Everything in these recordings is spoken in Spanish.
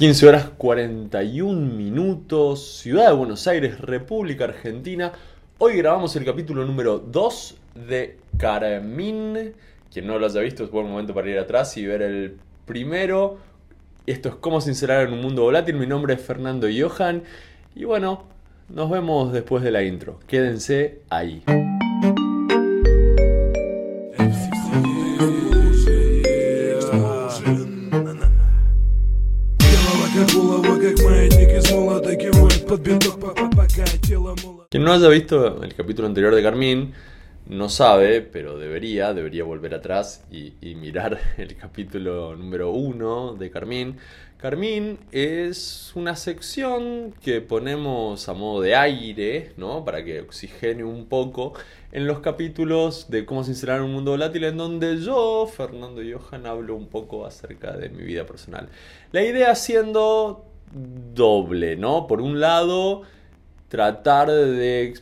15 horas 41 minutos, Ciudad de Buenos Aires, República Argentina. Hoy grabamos el capítulo número 2 de Carmín. Quien no lo haya visto es buen momento para ir atrás y ver el primero. Esto es Cómo sincerar en un mundo volátil. Mi nombre es Fernando Johan. Y bueno, nos vemos después de la intro. Quédense ahí. No haya visto el capítulo anterior de Carmín, no sabe, pero debería, debería volver atrás y, mirar el capítulo número uno de Carmín. Carmín es una sección que ponemos a modo de aire, ¿no? Para que oxigene un poco en los capítulos de cómo sincerar un mundo volátil, en donde yo, Fernando Johan, hablo un poco acerca de mi vida personal. La idea siendo doble, ¿no? Por un lado, tratar de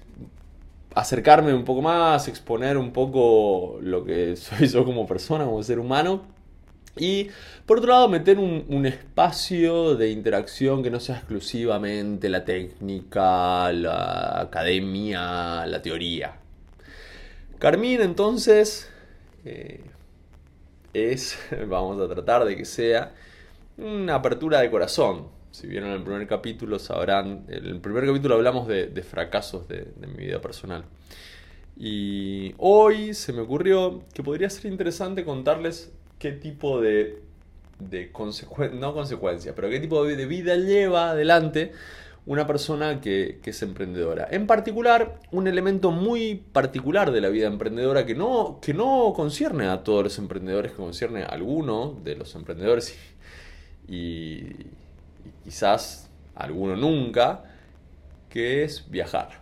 acercarme un poco más, exponer un poco lo que soy yo como persona, como ser humano. Y por otro lado, meter un, espacio de interacción que no sea exclusivamente la técnica, la academia, la teoría. Carmín entonces eh, es, vamos a tratar de que sea una apertura de corazón, si vieron el primer capítulo sabrán, en el primer capítulo hablamos de, fracasos de, mi vida personal. Y hoy se me ocurrió que podría ser interesante contarles qué tipo de, de no consecuencias, pero qué tipo de vida lleva adelante una persona que, es emprendedora. En particular, un elemento muy particular de la vida emprendedora que no, que no concierne a todos los emprendedores, que concierne a alguno de los emprendedores y, quizás alguno nunca, que es viajar.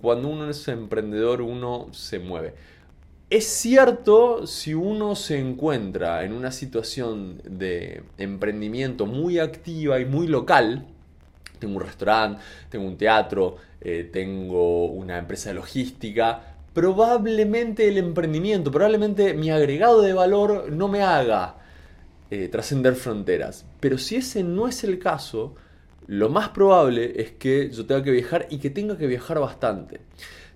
Cuando uno es emprendedor, uno se mueve. Es cierto si uno se encuentra en una situación de emprendimiento muy activa y muy local, tengo un restaurante, tengo un teatro, eh, tengo una empresa de logística, probablemente el emprendimiento, probablemente mi agregado de valor no me haga eh, trascender fronteras. Pero si ese no es el caso, lo más probable es que yo tenga que viajar y que tenga que viajar bastante.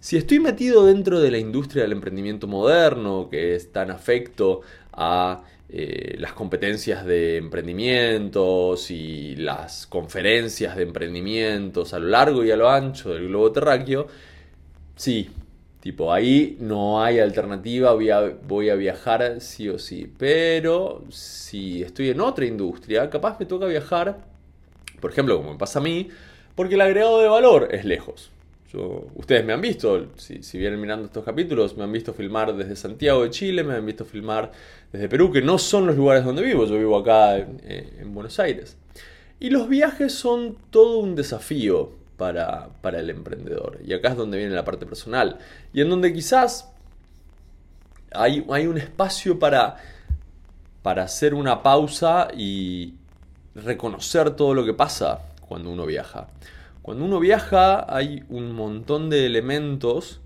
Si estoy metido dentro de la industria del emprendimiento moderno, que es tan afecto a eh, las competencias de emprendimientos y las conferencias de emprendimientos a lo largo y a lo ancho del globo terráqueo, sí, Tipo, ahí no hay alternativa, voy a, voy a viajar sí o sí. Pero si estoy en otra industria, capaz me toca viajar, por ejemplo, como me pasa a mí, porque el agregado de valor es lejos. Yo, ustedes me han visto, si, vienen mirando estos capítulos, me han visto filmar desde Santiago de Chile, me han visto filmar desde Perú, que no son los lugares donde vivo, yo vivo acá en Buenos Aires. Y los viajes son todo un desafío para, el emprendedor. Y acá es donde viene la parte personal. Y en donde quizás hay, hay un espacio para, para hacer una pausa y reconocer todo lo que pasa cuando uno viaja. Cuando uno viaja hay un montón de elementos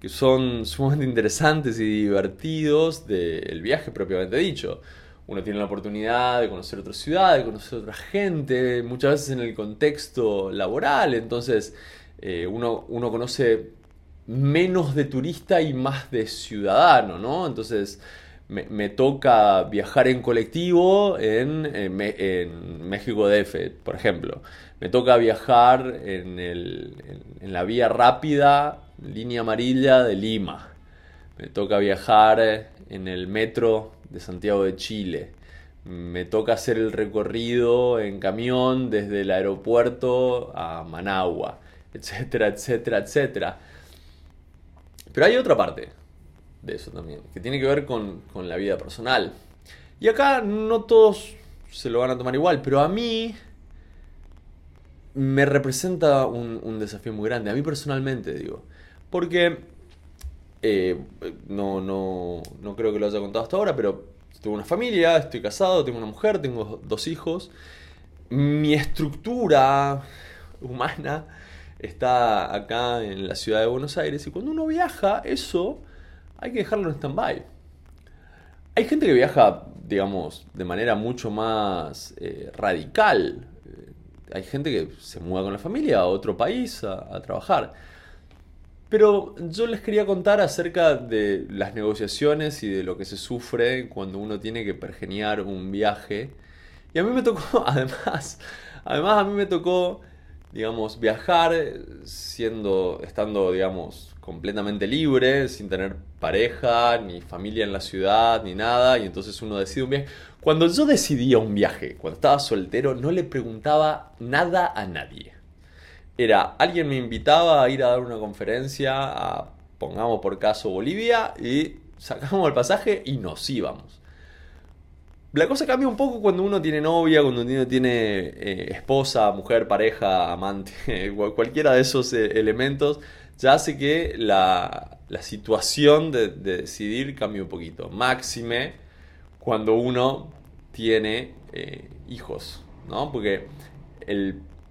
que son sumamente interesantes y divertidos del viaje propiamente dicho uno tiene la oportunidad de conocer otra ciudad, de conocer otra gente, muchas veces en el contexto laboral, entonces eh, uno, uno, conoce menos de turista y más de ciudadano, ¿no? Entonces me, toca viajar en colectivo en, en, México DF, por ejemplo. Me toca viajar en, en la vía rápida, línea amarilla de Lima. Me toca viajar en el metro de Santiago de Chile. Me toca hacer el recorrido en camión desde el aeropuerto a Managua, etcétera, etcétera, etcétera. Pero hay otra parte de eso también, que tiene que ver con, la vida personal. Y acá no todos se lo van a tomar igual, pero a mí me representa un, un desafío muy grande, a mí personalmente digo. Porque eh, no, no, no creo que lo haya contado hasta ahora, pero tengo una familia, estoy casado, tengo una mujer, tengo dos hijos. Mi estructura humana está acá en la ciudad de Buenos Aires y cuando uno viaja, eso hay que dejarlo en stand-by. Hay gente que viaja digamos, de manera mucho más eh, radical. Eh, hay gente que se muda con la familia a otro país a, trabajar. Pero yo les quería contar acerca de las negociaciones y de lo que se sufre cuando uno tiene que pergeniar un viaje. Y a mí me tocó, además, además a mí me tocó, digamos, viajar siendo, estando, digamos, completamente libre, sin tener pareja, ni familia en la ciudad, ni nada, y entonces uno decide un viaje. Cuando yo decidía un viaje, cuando estaba soltero, no le preguntaba nada a nadie. Era, alguien me invitaba a ir a dar una conferencia a, pongamos por caso, Bolivia, y sacamos el pasaje y nos íbamos. La cosa cambia un poco cuando uno tiene novia, cuando uno tiene eh, esposa, mujer, pareja, amante, cualquiera de esos eh, elementos ya hace que la, situación de, decidir cambie un poquito. Máxime cuando uno tiene eh, hijos, ¿no? Porque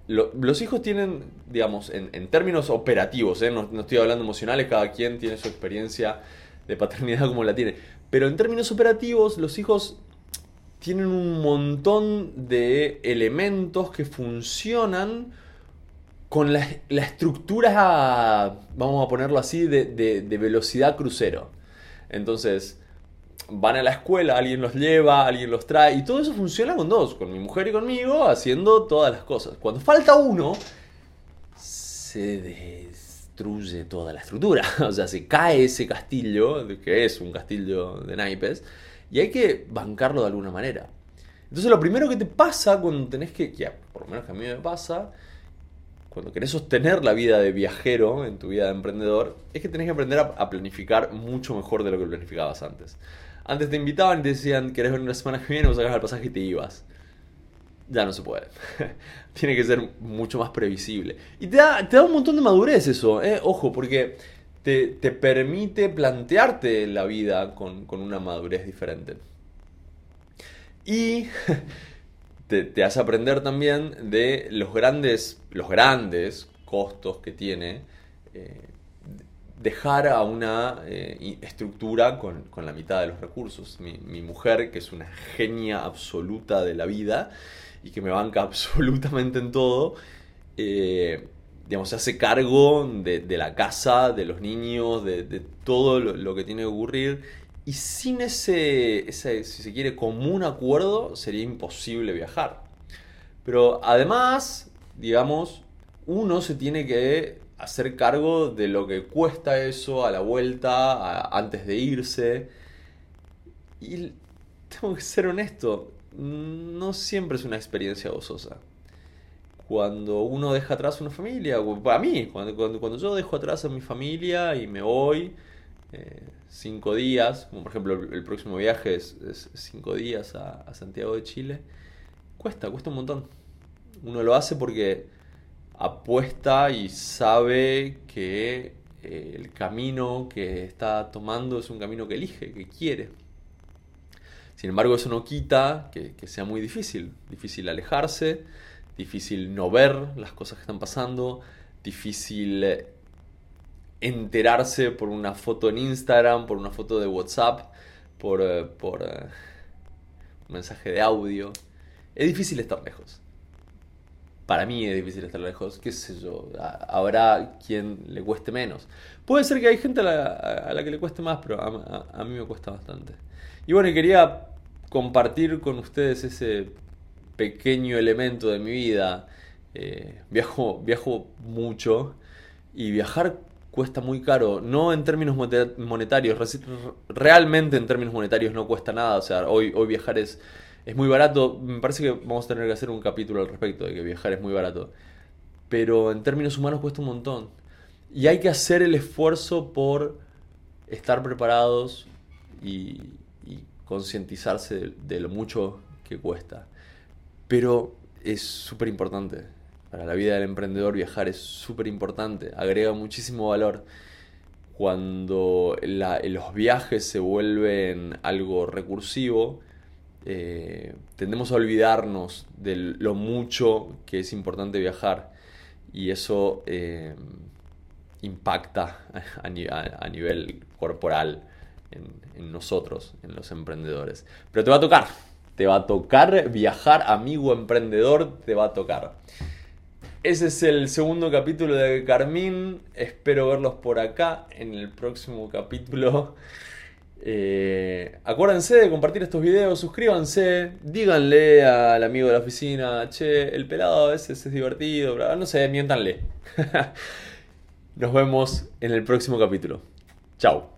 los hijos tienen, digamos, en, términos operativos, ¿eh? no, estoy hablando emocionales, cada quien tiene su experiencia de paternidad como la tiene, pero en términos operativos los hijos tienen un montón de elementos que funcionan con la, estructura, vamos a ponerlo así, de, velocidad crucero. Entonces, van a la escuela, alguien los lleva, alguien los trae, y todo eso funciona con dos, con mi mujer y conmigo, haciendo todas las cosas. Cuando falta uno, se destruye toda la estructura, o sea, se cae ese castillo, que es un castillo de naipes, y hay que bancarlo de alguna manera. Entonces lo primero que te pasa cuando tenés que, que por lo menos que a mí me pasa, cuando querés sostener la vida de viajero en tu vida de emprendedor, es que tenés que aprender a, planificar mucho mejor de lo que planificabas antes. Antes te invitaban y te decían, ¿querés venir la semana que viene? Vos sacabas el pasaje y te ibas. Ya no se puede. Tiene que ser mucho más previsible. Y te da, te un montón de madurez eso, ¿eh? Ojo, porque te, permite plantearte la vida con, con una madurez diferente. Y te, hace aprender también de los grandes, los grandes costos que tiene eh, dejar a una eh, estructura con, la mitad de los recursos. Mi, mujer, que es una genia absoluta de la vida y que me banca absolutamente en todo, eh, digamos, se hace cargo de, la casa, de los niños, de, todo lo, lo, que tiene que ocurrir y sin ese, ese, si se quiere, común acuerdo, sería imposible viajar. Pero además, digamos, uno se tiene que hacer cargo de lo que cuesta eso a la vuelta, antes de irse. Y tengo que ser honesto, no siempre es una experiencia gozosa. Cuando uno deja atrás una familia, para mí, cuando, cuando, yo dejo atrás a mi familia y me voy, eh, cinco días, como por ejemplo el, próximo viaje es, cinco días a, Santiago de Chile, cuesta, cuesta un montón. Uno lo hace porque apuesta y sabe que eh, el camino que está tomando es un camino que elige, que quiere. Sin embargo, eso no quita que, sea muy difícil. Difícil alejarse, difícil no ver las cosas que están pasando, difícil enterarse por una foto en Instagram, por una foto de WhatsApp, por, eh, eh, un mensaje de audio. Es difícil estar lejos. Para mí es difícil estar lejos, qué sé yo, habrá quien le cueste menos. Puede ser que hay gente a la, que le cueste más, pero a, mí me cuesta bastante. Y bueno, quería compartir con ustedes ese pequeño elemento de mi vida. Eh, viajo, viajo mucho y viajar cuesta muy caro, no en términos monetarios, realmente en términos monetarios no cuesta nada, o sea, hoy, hoy viajar es, es muy barato, me parece que vamos a tener que hacer un capítulo al respecto de que viajar es muy barato, pero en términos humanos cuesta un montón. Y hay que hacer el esfuerzo por estar preparados y, concientizarse de lo mucho que cuesta. Pero es súper importante para la vida del emprendedor viajar es súper importante, agrega muchísimo valor. Cuando los viajes se vuelven algo recursivo, eh, tendemos a olvidarnos de lo mucho que es importante viajar y eso eh, impacta a, nivel corporal en, nosotros, en los emprendedores. Pero te va a tocar, te va a tocar viajar, amigo emprendedor, te va a tocar. Ese es el segundo capítulo de Carmín. Espero verlos por acá en el próximo capítulo. Eh, acuérdense de compartir estos videos, suscríbanse, díganle al amigo de la oficina, che, el pelado a veces es divertido, no sé, miéntanle. Nos vemos en el próximo capítulo. Chao.